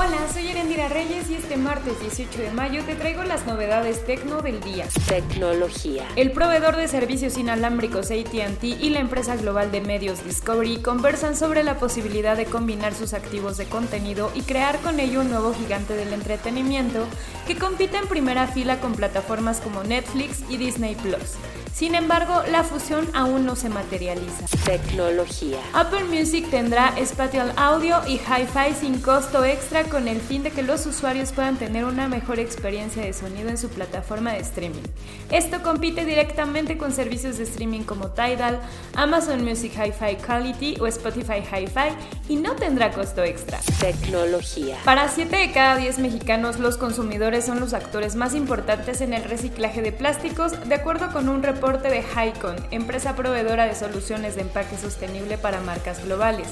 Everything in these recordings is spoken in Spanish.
Hola, soy Erendira Reyes y este martes 18 de mayo te traigo las novedades tecno del día. Tecnología. El proveedor de servicios inalámbricos ATT y la empresa global de medios Discovery conversan sobre la posibilidad de combinar sus activos de contenido y crear con ello un nuevo gigante del entretenimiento que compite en primera fila con plataformas como Netflix y Disney Plus. Sin embargo, la fusión aún no se materializa. Tecnología. Apple Music tendrá Spatial Audio y Hi-Fi sin costo extra con el fin de que los usuarios puedan tener una mejor experiencia de sonido en su plataforma de streaming. Esto compite directamente con servicios de streaming como Tidal, Amazon Music Hi-Fi Quality o Spotify Hi-Fi y no tendrá costo extra. Tecnología. Para 7 de cada 10 mexicanos, los consumidores son los actores más importantes en el reciclaje de plásticos, de acuerdo con un reporte de Hycon, empresa proveedora de soluciones de empaque sostenible para marcas globales.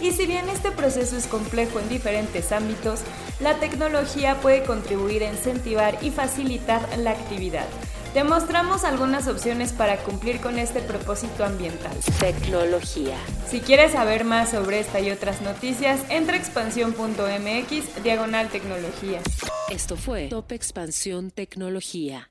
Y si bien este proceso es complejo en diferentes ámbitos, la tecnología puede contribuir a incentivar y facilitar la actividad. Te mostramos algunas opciones para cumplir con este propósito ambiental. Tecnología. Si quieres saber más sobre esta y otras noticias, entra a expansión.mx diagonal tecnología. Esto fue Top Expansión Tecnología.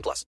18 plus.